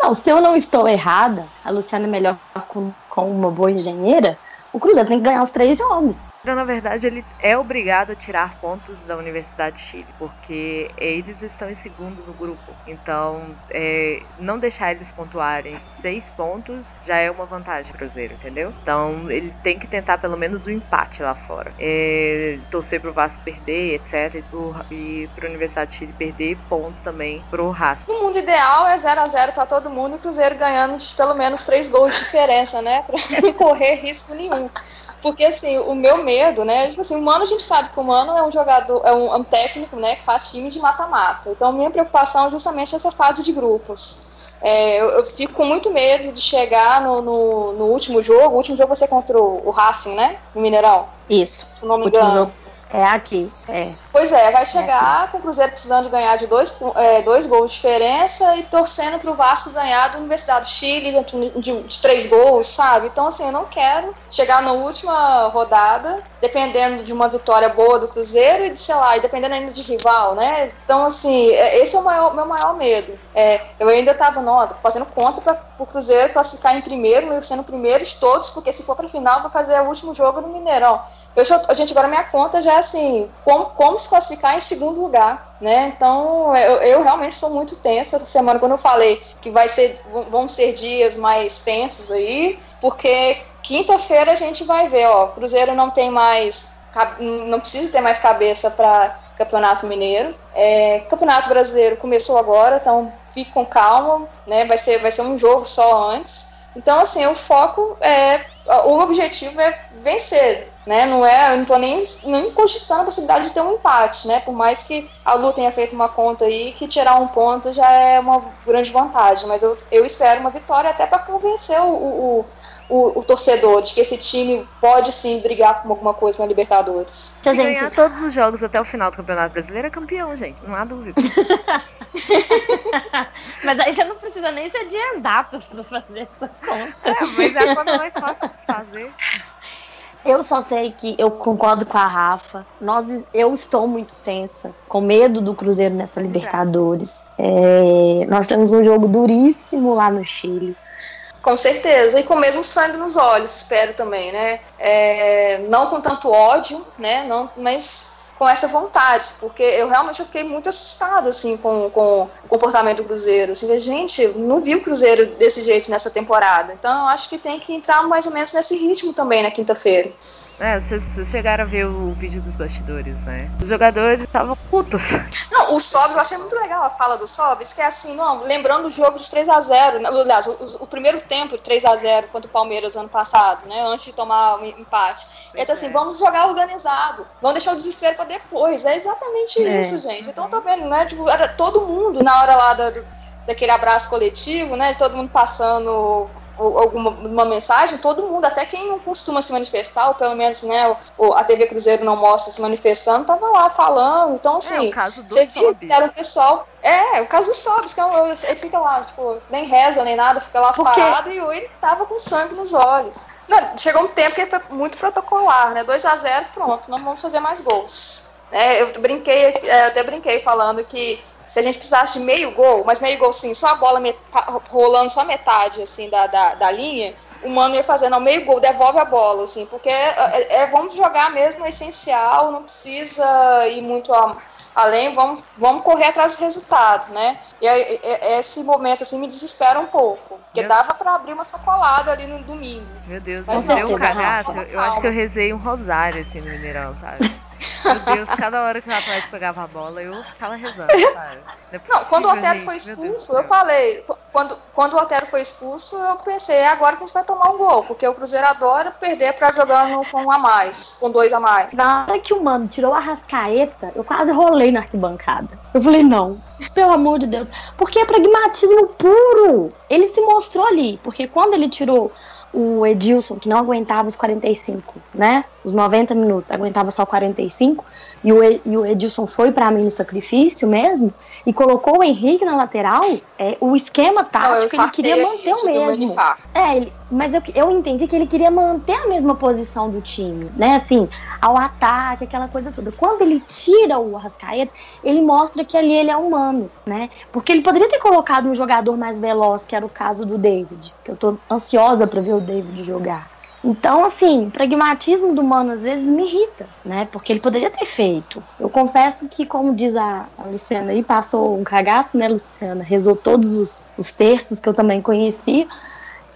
Não, se eu não estou errada, a Luciana é melhor com, com uma boa engenheira, o Cruzeiro tem que ganhar os três jogos na verdade, ele é obrigado a tirar pontos da Universidade de Chile, porque eles estão em segundo no grupo. Então, é, não deixar eles pontuarem seis pontos já é uma vantagem pro Cruzeiro, entendeu? Então, ele tem que tentar pelo menos um empate lá fora. É, torcer pro Vasco perder, etc. E pro, pro Universidade de Chile perder pontos também pro Racing. No mundo ideal é 0 a 0 para todo mundo e o Cruzeiro ganhando pelo menos três gols de diferença, né? <laughs> Pra não correr risco nenhum. Porque, assim, o meu medo, né? Tipo assim, o Mano, a gente sabe que o Mano é um jogador, é um, é um técnico, né, que faz time de mata-mata. Então, minha preocupação é justamente essa fase de grupos. É, eu, eu, fico com muito medo de chegar no, no, no, último jogo. O último jogo você contra o, o Racing, né? No Mineirão. Isso. Se não me engano. Jogo é aqui, é. Pois é, vai chegar é com o Cruzeiro precisando ganhar de dois, é, dois gols de diferença e torcendo para o Vasco ganhar da Universidade do Chile de, de, de, três gols, sabe? Então, assim, eu não quero chegar na última rodada, dependendo de uma vitória boa do Cruzeiro e, de, sei lá, e dependendo ainda de rival, né? Então, assim, é, esse é o maior, meu maior medo. É, eu ainda estava, fazendo conta para o Cruzeiro classificar em primeiro, sendo o primeiro de todos, porque se for para final, vai fazer o último jogo no Mineirão. Eu já, gente, agora minha conta já é assim, como, como se classificar em segundo lugar, né? Então, eu, eu realmente sou muito tensa essa semana, quando eu falei que vai ser, vão ser dias mais tensos aí, porque quinta-feira a gente vai ver, ó, Cruzeiro não tem mais, não precisa ter mais cabeça para Campeonato Mineiro. É, Campeonato Brasileiro começou agora, então fique com calma, né? Vai ser, vai ser um jogo só antes. Então, assim, o foco é, o objetivo é vencer, né? Não é, eu não estou nem, nem cogitando a possibilidade de ter um empate, né? Por mais que a Lu tenha feito uma conta aí que tirar um ponto já é uma grande vantagem, mas eu, eu espero uma vitória até para convencer o, o, o, o, torcedor de que esse time pode sim brigar com alguma coisa na Libertadores. Se ganhar todos os jogos até o final do Campeonato Brasileiro é campeão, gente, não há dúvida. <laughs> <laughs> mas aí já não precisa nem ser dias datas para fazer essa conta. É, mas é quando é mais fácil de fazer. Eu só sei que eu concordo com a Rafa. Nós, eu estou muito tensa, com medo do Cruzeiro nessa Libertadores. É, nós temos um jogo duríssimo lá no Chile. Com certeza, e com o mesmo sangue nos olhos, espero também, né? É, não com tanto ódio, né? Não, mas com essa vontade, porque eu realmente fiquei muito assustada assim com, com o comportamento do Cruzeiro. Assim, gente, não vi o Cruzeiro desse jeito nessa temporada. Então eu acho que tem que entrar mais ou menos nesse ritmo também na quinta-feira. É, vocês, vocês chegaram a ver o vídeo dos bastidores, né? Os jogadores estavam putos. Não, o Sobs, eu achei muito legal a fala do Sobs, que é assim, não, lembrando o jogo de 3 a 0 né? aliás, o, o, primeiro tempo de 3 a 0 contra o Palmeiras ano passado, né? Antes de tomar o um empate. Ele tá assim, é. vamos jogar organizado, vamos deixar o desespero para depois. É exatamente é. isso, gente. Então tô vendo, né? Tipo, era todo mundo na hora lá da, daquele abraço coletivo, né? Todo mundo passando alguma uma mensagem, todo mundo, até quem não costuma se manifestar, ou pelo menos né, o, a TV Cruzeiro não mostra se manifestando, tava lá falando. Então, assim, é, você viu que era um pessoal. É, o caso do Sobs, que é ele fica lá, tipo, nem reza nem nada, fica lá parado e ele tava com sangue nos olhos. Não, chegou um tempo que ele foi muito protocolar, né? 2 a 0 pronto, não vamos fazer mais gols. É, eu brinquei, é, eu até brinquei falando que se a gente precisasse de meio gol, mas meio gol sim, só a bola rolando só metade assim da, da, da, linha, o mano ia fazendo ao meio gol, devolve a bola, assim, porque é, é, é vamos jogar mesmo é essencial, não precisa ir muito a, além, vamos, vamos correr atrás do resultado, né? E aí, esse momento assim me desespera um pouco, porque Meu... dava para abrir uma sacolada ali no domingo. Meu Deus, mas não deu um cagaço, eu acho que eu rezei um rosário assim no Mineirão, sabe? <laughs> Meu Deus, cada hora que o Atlético pegava a bola, eu ficava rezando, sabe? Não, é não quando o Otero foi expulso, eu falei. quando, quando o Otero foi expulso, eu pensei, é agora que a gente vai tomar um gol, porque o Cruzeiro adora perder pra jogando com um a mais, com dois a mais. Na hora que o mano tirou a rascaeta, eu quase rolei na arquibancada. Eu falei, não, pelo amor de Deus. Porque é pragmatismo puro. Ele se mostrou ali, porque quando ele tirou o Edilson, que não aguentava os 45, né? Os 90 minutos, aguentava só 45 e o, e o Edilson foi para mim no sacrifício mesmo, e colocou o Henrique na lateral, é, o esquema tático não, ele queria manter o mesmo. É, ele, mas eu, eu entendi que ele queria manter a mesma posição do time, né? Assim, ao ataque, aquela coisa toda. Quando ele tira o Arrascaeta, ele mostra que ali ele é humano, né? Porque ele poderia ter colocado um jogador mais veloz, que era o caso do David, que eu tô ansiosa para ver o David jogar. Então, assim, o pragmatismo do Mano às vezes me irrita, né? Porque ele poderia ter feito. Eu confesso que, como diz a, Luciana aí, passou um cagaço, né, Luciana? Rezou todos os, os terços que eu também conhecia.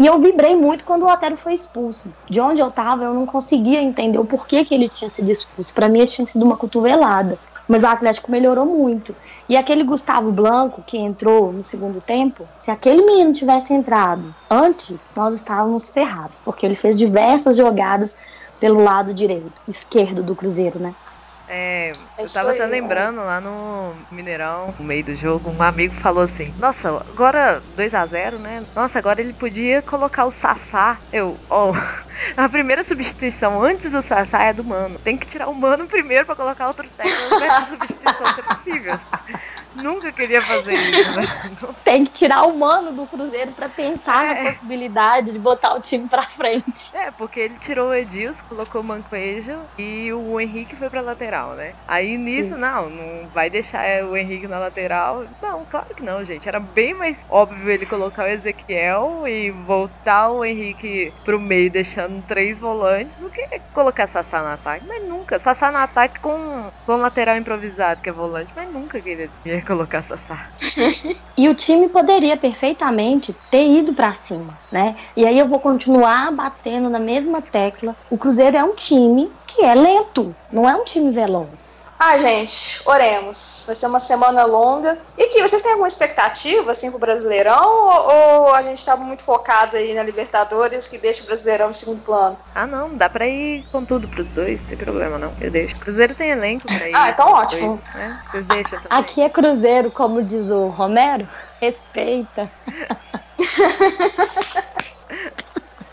E eu vibrei muito quando o Otero foi expulso. De onde eu tava, eu não conseguia entender o porquê que ele tinha sido expulso. Para mim, tinha sido uma cotovelada. Mas o Atlético melhorou muito. E aquele Gustavo Blanco que entrou no segundo tempo, se aquele menino tivesse entrado antes, nós estávamos ferrados, porque ele fez diversas jogadas pelo lado direito, esquerdo do Cruzeiro, né? É, eu tava até lembrando lá no Mineirão, no meio do jogo, um amigo falou assim: Nossa, agora 2 a 0 né? Nossa, agora ele podia colocar o Sassá. Eu, ó, oh, <laughs> a primeira substituição antes do Sassá é do Mano. Tem que tirar o Mano primeiro pra colocar outro técnico essa substituição, se é possível. Nunca queria fazer isso, né? <laughs> Tem que tirar o mano do Cruzeiro para pensar é. na possibilidade de botar o time para frente. É, porque ele tirou o Edilson, colocou o Mancoejo e o Henrique foi pra lateral, né? Aí nisso, não, não vai deixar o Henrique na lateral. Não, claro que não, gente. Era bem mais óbvio ele colocar o Ezequiel e voltar o Henrique pro meio, deixando três volantes, do que colocar Sassá no ataque. Mas nunca. Sassá no ataque com, com lateral improvisado, que é volante, mas nunca queria <laughs> colocar Sassá. <laughs> e o time poderia perfeitamente ter ido para cima, né? E aí eu vou continuar batendo na mesma tecla. O Cruzeiro é um time que é lento, não é um time veloz. Ah, gente, oremos. Vai ser uma semana longa. E que vocês têm alguma expectativa assim pro Brasileirão ou, ou a gente tá muito focado aí na Libertadores que deixa o Brasileirão em segundo plano? Ah, não, dá pra ir com tudo pros dois, não tem problema não. Eu deixo. Cruzeiro tem elenco pra ir. Ah, então ótimo. Dois, né? Vocês deixam também. Aqui é Cruzeiro, como diz o Romero. Respeita. <laughs>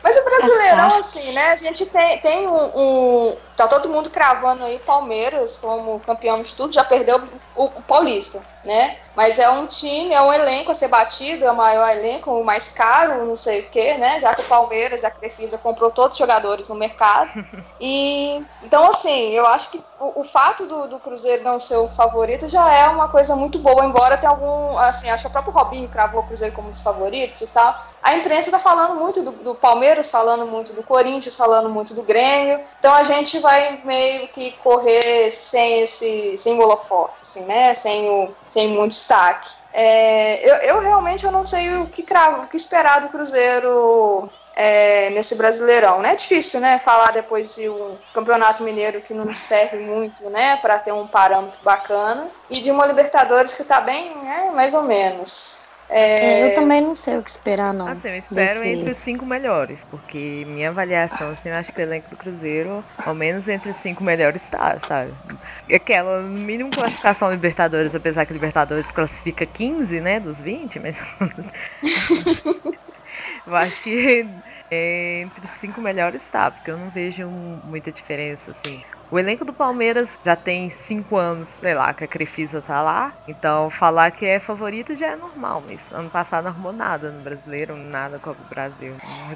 Mas o Brasileirão, assim, né? A gente tem, tem um, um, Tá todo mundo cravando aí Palmeiras como campeão de tudo, já perdeu o, o, Paulista, né? Mas é um time, é um elenco a ser batido, é o maior elenco, o mais caro, não sei o quê, né? Já que o Palmeiras, a Crefisa comprou todos os jogadores no mercado. <laughs> E então, assim, eu acho que o, o fato do, do, Cruzeiro não ser o favorito já é uma coisa muito boa, embora tenha algum, assim, acho que o próprio Robinho cravou o Cruzeiro como um dos favoritos e tal. A imprensa tá falando muito do, do Palmeiras, falando muito do Corinthians, falando muito do Grêmio. Então a gente vai meio que correr sem esse sem o holofote, assim, né? Sem, o, sem muito destaque. É, eu, eu realmente eu não sei o que, cravo, o que esperar do Cruzeiro é, nesse Brasileirão, né? É difícil, né? Falar depois de um campeonato mineiro que não serve muito, né? Para ter um parâmetro bacana e de uma Libertadores que está bem, né? Mais ou menos. É... eu também não sei o que esperar, não. Assim, eu espero desse... entre os cinco melhores, porque minha avaliação, assim, eu acho que o elenco do Cruzeiro, ao menos entre os cinco melhores, tá, sabe? Aquela, mínimo, classificação Libertadores, apesar que Libertadores classifica 15, né, dos 20, mas. <laughs> eu acho que é, entre os cinco melhores tá, porque eu não vejo muita diferença, assim. O elenco do Palmeiras já tem cinco anos, sei lá, que a Crefisa tá lá. Então falar que é favorito já é normal, mas ano passado não arrumou nada no brasileiro, nada com o Brasil.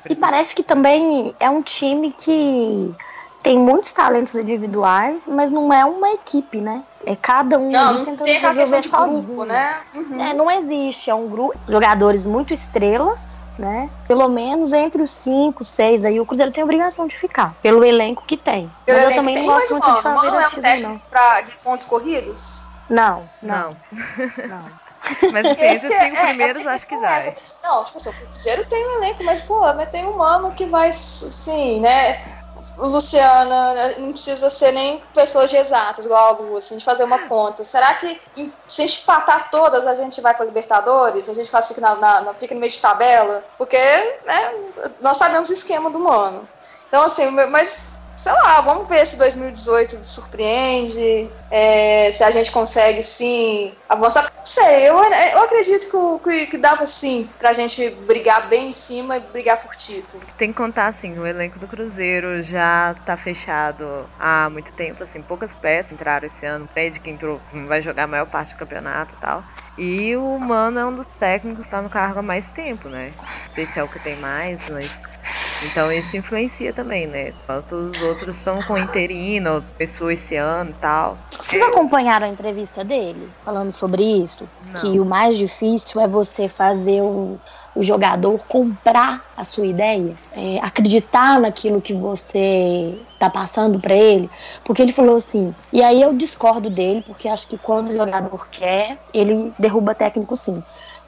E parece que também é um time que tem muitos talentos individuais, mas não é uma equipe, né? É cada um não, tentando tem resolver sozinho. Grupo, né? Uhum. É, não existe, é um grupo de jogadores muito estrelas né? Pelo menos entre os cinco, seis aí, o Cruzeiro tem a obrigação de ficar, pelo elenco que tem. Pelo mas eu também não gosto muito de fazer é um técnico não. Pra, de pontos corridos? Não, não. Não. não. <laughs> Mas assim, entre os cinco é, primeiros, é, acho que dá. Não, tipo assim, o Cruzeiro tem um elenco, mas, pô, mas tem um mano que vai, assim, né? Luciana, não precisa ser nem pessoas de exatas, igual a Lu, assim, de fazer uma conta. Será que se a gente empatar todas, a gente vai para Libertadores? A gente classifica na, na, na, fica no meio de tabela? Porque né, nós sabemos o esquema do mano. Então, assim, mas sei lá, vamos ver se 2018 surpreende, é, se a gente consegue sim avançar. Não sei, eu, eu acredito que, que, que dava sim pra gente brigar bem em cima e brigar por título. Tem que contar assim, o elenco do Cruzeiro já tá fechado há muito tempo, assim, poucas peças entraram esse ano. Fred que entrou vai jogar a maior parte do campeonato e tal. E o Mano é um dos técnicos que tá no cargo há mais tempo, né? Não sei se é o que tem mais, mas então isso influencia também, né? Quanto os outros são com interino, pessoa esse ano e tal. Vocês acompanharam a entrevista dele falando sobre isso? Não. Que o mais difícil é você fazer o, o jogador comprar a sua ideia, é, acreditar naquilo que você está passando para ele, porque ele falou assim. E aí eu discordo dele, porque acho que quando o jogador quer, ele derruba técnico sim.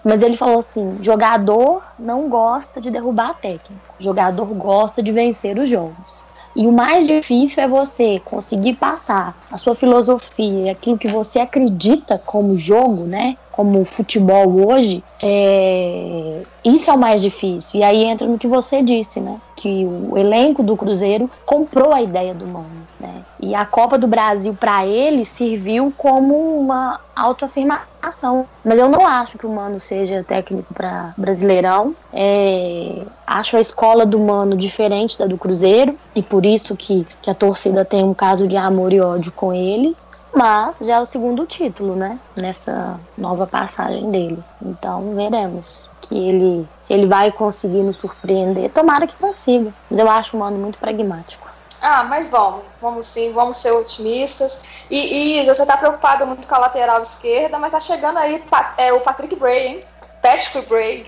Mas ele falou assim: jogador não gosta de derrubar técnico, jogador gosta de vencer os jogos. E o mais difícil é você conseguir passar a sua filosofia, aquilo que você acredita como jogo, né? Como futebol hoje, é... isso é o mais difícil. E aí entra no que você disse, né? Que o elenco do Cruzeiro comprou a ideia do Mano, né? E a Copa do Brasil para ele serviu como uma autoafirmação. Mas eu não acho que o Mano seja técnico para Brasileirão. É, acho a escola do Mano diferente da do Cruzeiro e por isso que, que a torcida tem um caso de amor e ódio com ele. Mas já é o segundo título, né? Nessa nova passagem dele. Então veremos que ele se ele vai conseguir nos surpreender. Tomara que consiga. Mas eu acho o Mano muito pragmático. Ah, mas vamos, vamos sim, vamos ser otimistas. E, e Isa, você tá preocupada muito com a lateral esquerda, mas tá chegando aí é, o Patrick Bray, hein? Patrick Bray.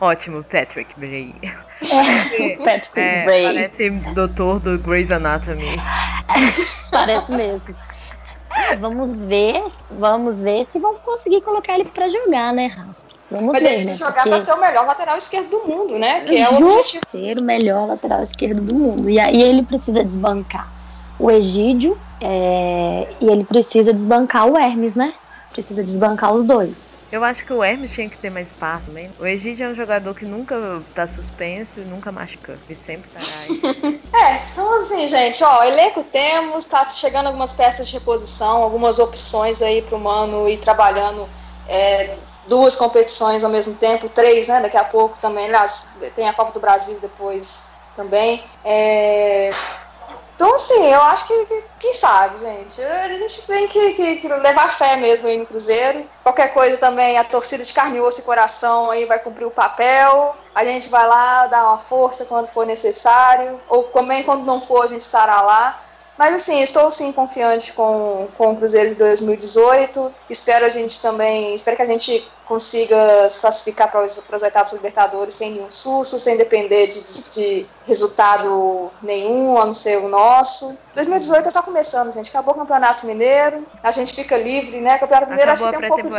Ótimo, Patrick Bray. É, <laughs> Patrick é, Bray. Parece doutor do Grey's Anatomy. <laughs> parece mesmo. É, vamos ver, vamos ver se vamos conseguir colocar ele para jogar, né, Rafa? Vamos Mas ver, ele né? jogar Porque... para ser o melhor lateral esquerdo do mundo, né? Que é o objetivo. ser o melhor lateral esquerdo do mundo. E aí ele precisa desbancar o Egídio é... e ele precisa desbancar o Hermes, né? Precisa desbancar os dois. Eu acho que o Hermes tinha que ter mais espaço também. O Egídio é um jogador que nunca tá suspenso e nunca machuca. Ele sempre estará aí. <laughs> é, então assim, gente, ó, elenco temos, tá chegando algumas peças de reposição, algumas opções aí pro Mano ir trabalhando é, duas competições ao mesmo tempo, três, né? Daqui a pouco também, aliás, tem a Copa do Brasil depois também. É... Então, assim, eu acho que, que, quem sabe, gente, a gente tem que, que, que, levar fé mesmo aí no Cruzeiro. Qualquer coisa também, a torcida de carne, osso e coração aí vai cumprir o papel. A gente vai lá dar uma força quando for necessário, ou também quando não for, a gente estará lá. Mas assim, estou sim confiante com, com o Cruzeiro de 2018. Espero a gente também, espero que a gente consiga se classificar para os, para os oitavos Libertadores sem nenhum susto, sem depender de, de, resultado nenhum, a não ser o nosso. 2018 está começando, gente. Acabou o Campeonato Mineiro, a gente fica livre, né? Campeonato Mineiro Acabou acho que tem um pouco de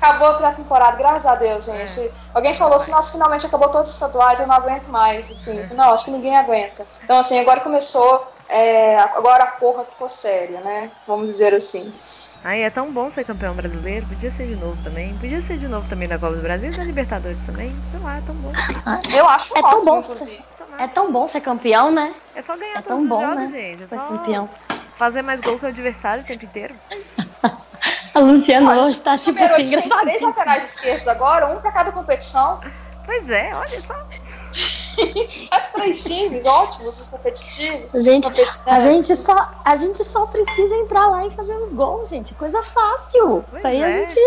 Acabou a pré-temporada, graças a Deus, gente. É. Alguém falou assim, nossa, finalmente acabou todos os estaduais, eu não aguento mais. Assim. É. Não, acho que ninguém aguenta. Então, assim, agora começou é, agora a porra ficou séria, né? Vamos dizer assim. Ai, é tão bom ser campeão brasileiro. Podia ser de novo também. Podia ser de novo também na Copa do Brasil e na Libertadores também. Sei lá, é tão bom. Ah, eu acho é tão bom, inclusive. É tão bom ser campeão, né? É só ganhar é todos bom, os jogos, né? gente. É ser só campeão. fazer mais gol que o adversário o tempo inteiro. <laughs> a Luciana hoje tá tipo assim, <laughs> Tem três laterais esquerdos agora, um pra cada competição. Pois é, olha só. <laughs> As três times ótimos, competitivos. Gente, a gente, só, a gente só precisa entrar lá e fazer os gols, gente. Coisa fácil. Pois Isso aí é. a gente.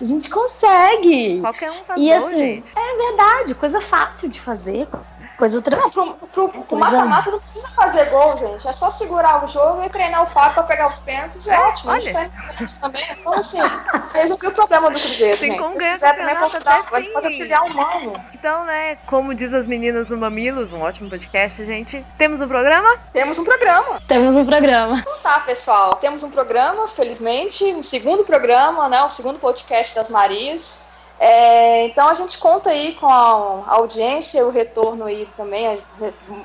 A gente consegue. Qualquer um faz e, gol, assim, gente. É verdade, coisa fácil de fazer. Coisa tranquila. Pro, pro, mata-mata não precisa fazer gol, gente. É só segurar o jogo e treinar o Fábio pra pegar os tentos. É, ótimo. Olha. A gente também. Então, assim, resolveu o problema do Cruzeiro. Tem como ganhar Se quiser também considerar, pode auxiliar humano. Então, né, como diz as meninas do Mamilos, um ótimo podcast, gente. Temos um programa? Temos um programa. Temos um programa. Então tá, pessoal. Temos um programa, felizmente. Um segundo programa, né? O um segundo podcast das Marias. É, então a gente conta aí com a audiência, o retorno aí também.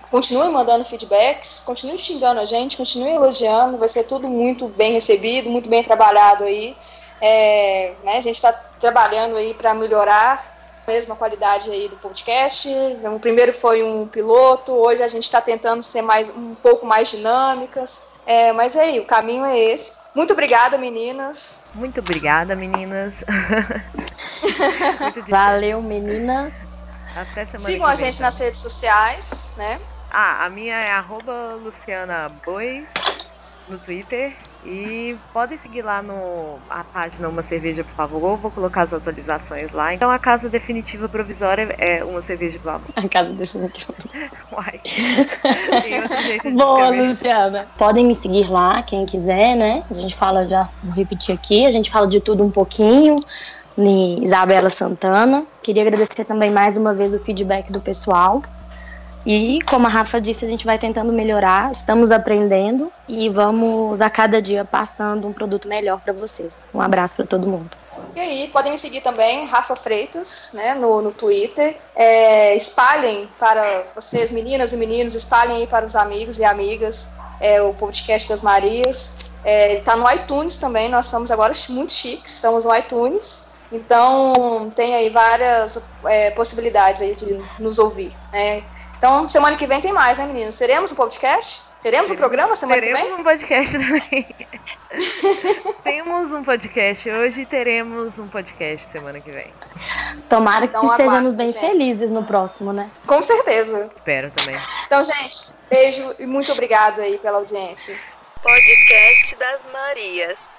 Continue mandando feedbacks, continue xingando a gente, continue elogiando, vai ser tudo muito bem recebido, muito bem trabalhado aí. É, né, a gente está trabalhando aí para melhorar mesmo a qualidade aí do podcast. O primeiro foi um piloto, hoje a gente está tentando ser mais um pouco mais dinâmicas. É, mas é aí, o caminho é esse. Muito obrigada, meninas. Muito obrigada, meninas. <laughs> Muito Valeu, meninas. Até semana Sigam a gente nas redes sociais, né? Ah, a minha é arroba Luciana Bois no Twitter. E podem seguir lá no a página Uma Cerveja, por favor. Vou colocar as atualizações lá. Então a casa definitiva provisória é Uma Cerveja, por favor. A casa definitiva. <laughs> Uai. Boa, Luciana. Podem me seguir lá, quem quiser, né? A gente fala, já vou repetir aqui, a gente fala de tudo um pouquinho. Isabela Santana. Queria agradecer também mais uma vez o feedback do pessoal. E, como a Rafa disse, a gente vai tentando melhorar, estamos aprendendo e vamos a cada dia passando um produto melhor para vocês. Um abraço para todo mundo. E aí, podem me seguir também, Rafa Freitas, né, no, no Twitter. É, espalhem para vocês, meninas e meninos, espalhem aí para os amigos e amigas é, o podcast das Marias. Está é, no iTunes também, nós estamos agora muito chiques, estamos no iTunes. Então, tem aí várias é, possibilidades aí de nos ouvir, né? Então, semana que vem tem mais, né, meninas? Teremos um podcast? Teremos um programa semana teremos que vem? Teremos um podcast também. <laughs> Temos um podcast hoje e teremos um podcast semana que vem. Tomara que então, estejamos bem gente. felizes no próximo, né? Com certeza. Espero também. Então, gente, beijo e muito obrigado aí pela audiência. Podcast das Marias.